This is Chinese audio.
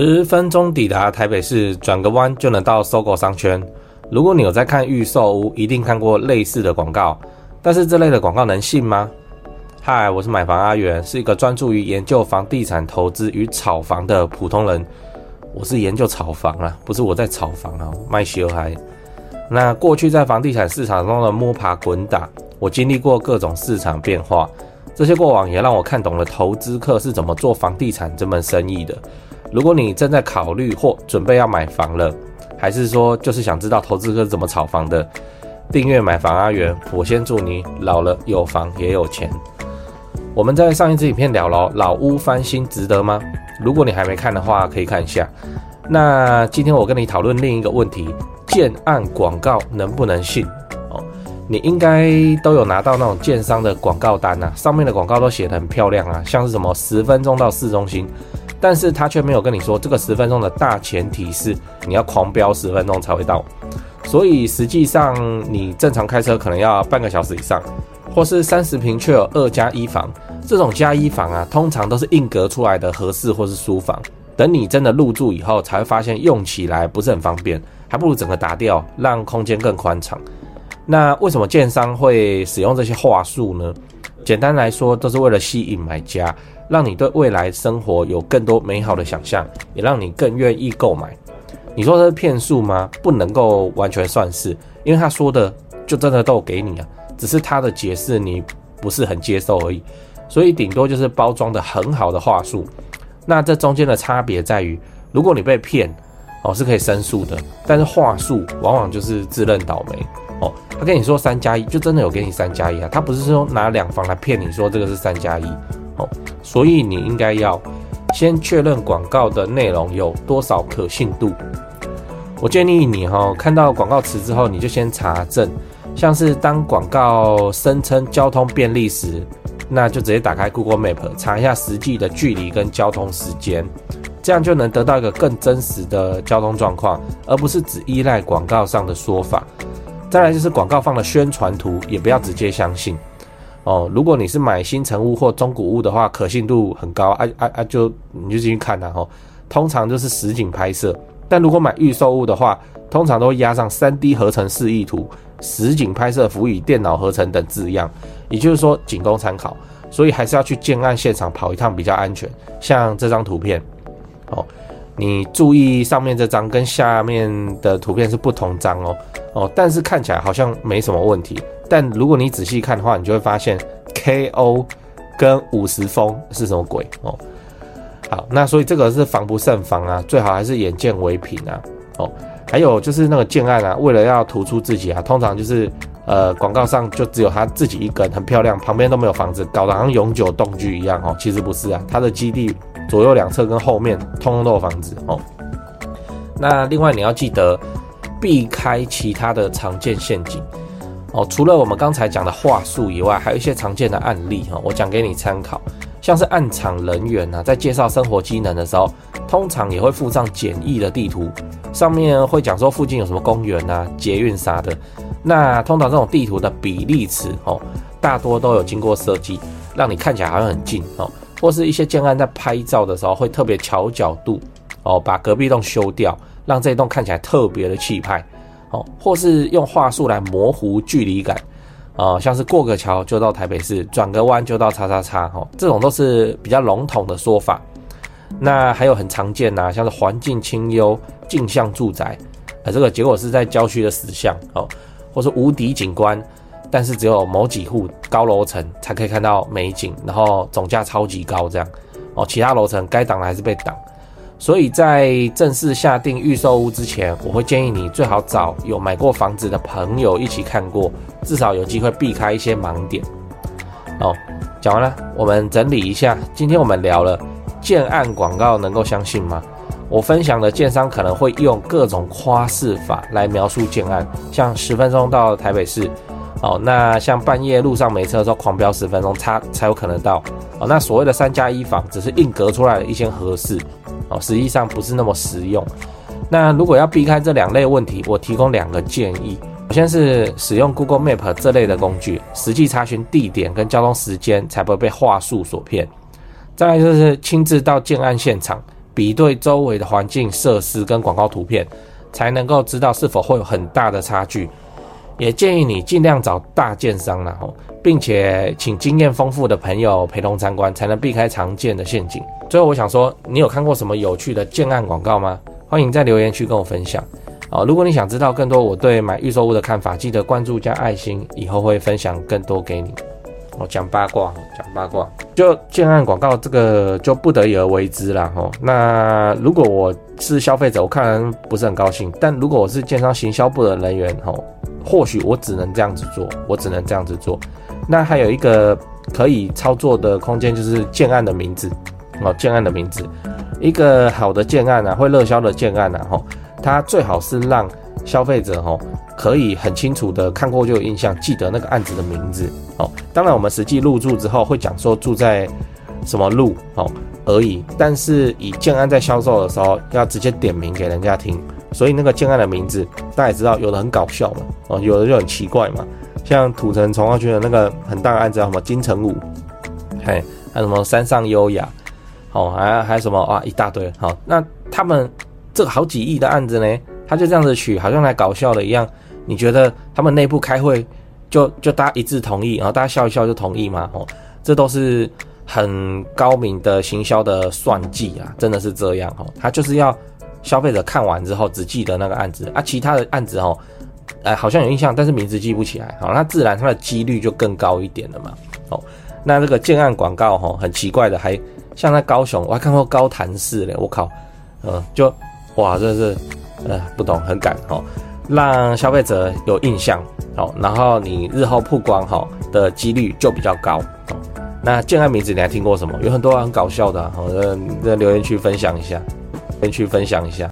十分钟抵达台北市，转个弯就能到搜狗商圈。如果你有在看预售屋，一定看过类似的广告。但是这类的广告能信吗？嗨，我是买房阿元，是一个专注于研究房地产投资与炒房的普通人。我是研究炒房啊，不是我在炒房啊，卖小孩。那过去在房地产市场中的摸爬滚打，我经历过各种市场变化，这些过往也让我看懂了投资客是怎么做房地产这门生意的。如果你正在考虑或准备要买房了，还是说就是想知道投资客怎么炒房的，订阅买房阿元，我先祝你老了有房也有钱。我们在上一支影片聊了老屋翻新值得吗？如果你还没看的话，可以看一下。那今天我跟你讨论另一个问题：建案广告能不能信？哦，你应该都有拿到那种建商的广告单啊，上面的广告都写得很漂亮啊，像是什么十分钟到市中心。但是他却没有跟你说，这个十分钟的大前提是你要狂飙十分钟才会到，所以实际上你正常开车可能要半个小时以上，或是三十平却有二加一房，这种加一房啊，通常都是硬隔出来的和室或是书房，等你真的入住以后，才会发现用起来不是很方便，还不如整个打掉，让空间更宽敞。那为什么建商会使用这些话术呢？简单来说，都是为了吸引买家。让你对未来生活有更多美好的想象，也让你更愿意购买。你说这是骗术吗？不能够完全算是，因为他说的就真的都给你啊，只是他的解释你不是很接受而已。所以顶多就是包装的很好的话术。那这中间的差别在于，如果你被骗哦，是可以申诉的，但是话术往往就是自认倒霉哦。他跟你说三加一，就真的有给你三加一啊，他不是说拿两房来骗你说这个是三加一。哦，所以你应该要先确认广告的内容有多少可信度。我建议你哈，看到广告词之后，你就先查证，像是当广告声称交通便利时，那就直接打开 Google Map 查一下实际的距离跟交通时间，这样就能得到一个更真实的交通状况，而不是只依赖广告上的说法。再来就是广告放的宣传图，也不要直接相信。哦，如果你是买新成屋或中古屋的话，可信度很高，啊啊啊，就你就进去看呐，吼，通常就是实景拍摄。但如果买预售屋的话，通常都会压上 3D 合成示意图、实景拍摄辅以电脑合成等字样，也就是说仅供参考。所以还是要去建案现场跑一趟比较安全。像这张图片，哦，你注意上面这张跟下面的图片是不同张哦，哦，但是看起来好像没什么问题。但如果你仔细看的话，你就会发现 KO 跟五十风是什么鬼哦？好，那所以这个是防不胜防啊，最好还是眼见为凭啊。哦，还有就是那个建案啊，为了要突出自己啊，通常就是呃广告上就只有他自己一根很漂亮，旁边都没有房子，搞得好像永久栋距一样哦。其实不是啊，它的基地左右两侧跟后面通通都有房子哦。那另外你要记得避开其他的常见陷阱。哦，除了我们刚才讲的话术以外，还有一些常见的案例哈，我讲给你参考。像是暗场人员呢，在介绍生活机能的时候，通常也会附上简易的地图，上面会讲说附近有什么公园啊、捷运啥的。那通常这种地图的比例尺哦，大多都有经过设计，让你看起来好像很近哦。或是一些建案在拍照的时候，会特别调角度哦，把隔壁栋修掉，让这一栋看起来特别的气派。哦，或是用话术来模糊距离感，啊、像是过个桥就到台北市，转个弯就到叉叉叉，哈，这种都是比较笼统的说法。那还有很常见呐、像是环境清幽、镜像住宅，啊，这个结果是在郊区的死巷，哦，或是无敌景观，但是只有某几户高楼层才可以看到美景，然后总价超级高，这样，哦，其他楼层该挡的还是被挡。所以在正式下定预售屋之前，我会建议你最好找有买过房子的朋友一起看过，至少有机会避开一些盲点。哦，讲完了，我们整理一下，今天我们聊了建案广告能够相信吗？我分享的建商可能会用各种夸饰法来描述建案，像十分钟到台北市，哦，那像半夜路上没车的时候狂飙十分钟，它才有可能到。哦，那所谓的三加一房只是硬隔出来的一间合适，哦，实际上不是那么实用。那如果要避开这两类问题，我提供两个建议。首先是使用 Google Map 这类的工具，实际查询地点跟交通时间，才不会被话术所骗。再来就是亲自到建案现场。比对周围的环境设施跟广告图片，才能够知道是否会有很大的差距。也建议你尽量找大建商，然后，并且请经验丰富的朋友陪同参观，才能避开常见的陷阱。最后，我想说，你有看过什么有趣的建案广告吗？欢迎在留言区跟我分享。啊，如果你想知道更多我对买预售屋的看法，记得关注加爱心，以后会分享更多给你。我讲八卦，讲八卦，就建案广告这个就不得已而为之啦。吼。那如果我是消费者，我看不是很高兴。但如果我是建商行销部的人员，吼，或许我只能这样子做，我只能这样子做。那还有一个可以操作的空间，就是建案的名字哦，建案的名字。一个好的建案啊，会热销的建案啊，吼，它最好是让消费者吼。可以很清楚的看过就有印象，记得那个案子的名字哦。当然，我们实际入住之后会讲说住在什么路哦而已。但是以建案在销售的时候，要直接点名给人家听。所以那个建案的名字大家也知道，有的很搞笑嘛，哦，有的就很奇怪嘛。像土城重划区的那个很大的案子叫什么金城武，嘿，还有什么山上优雅，哦，还还有什么啊，一大堆。好，那他们这个好几亿的案子呢，他就这样子取，好像来搞笑的一样。你觉得他们内部开会就就大家一致同意，然后大家笑一笑就同意吗？哦，这都是很高明的行销的算计啊，真的是这样哦。他就是要消费者看完之后只记得那个案子啊，其他的案子哦，哎，好像有印象，但是名字记不起来，好，那自然它的几率就更高一点了嘛。哦，那这个建案广告哦，很奇怪的，还像在高雄，我还看过高谭市嘞，我靠，嗯，就哇，这是呃不懂，很赶哦。让消费者有印象，好，然后你日后曝光哈的几率就比较高。那建案名字你还听过什么？有很多很搞笑的，好，在留言区分享一下。先去分享一下。